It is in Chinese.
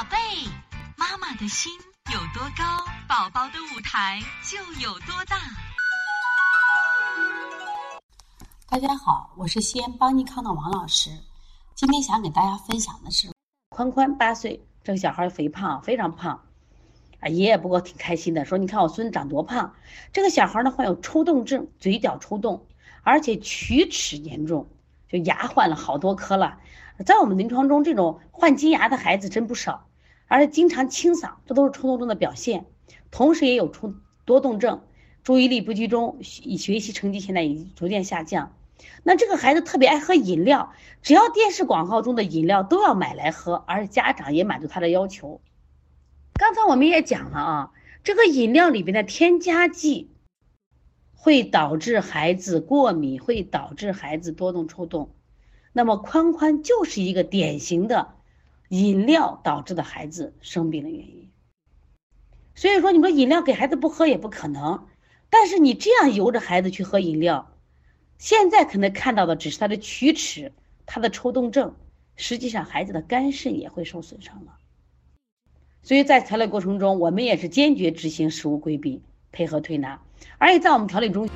宝贝，妈妈的心有多高，宝宝的舞台就有多大。大家好，我是西安邦尼康的王老师。今天想给大家分享的是，宽宽八岁，这个小孩肥胖，非常胖。啊，爷爷不过挺开心的，说：“你看我孙子长多胖。”这个小孩呢患有抽动症，嘴角抽动，而且龋齿严重，就牙换了好多颗了。在我们临床中，这种换金牙的孩子真不少，而且经常清嗓，这都是冲动症的表现。同时也有冲多动症，注意力不集中，学学习成绩现在已经逐渐下降。那这个孩子特别爱喝饮料，只要电视广告中的饮料都要买来喝，而家长也满足他的要求。刚才我们也讲了啊，这个饮料里边的添加剂会导致孩子过敏，会导致孩子多动抽动。那么宽宽就是一个典型的饮料导致的孩子生病的原因。所以说，你说饮料给孩子不喝也不可能，但是你这样由着孩子去喝饮料，现在可能看到的只是他的龋齿、他的抽动症，实际上孩子的肝肾也会受损伤了。所以在调理过程中，我们也是坚决执行食物规避，配合推拿，而且在我们调理中。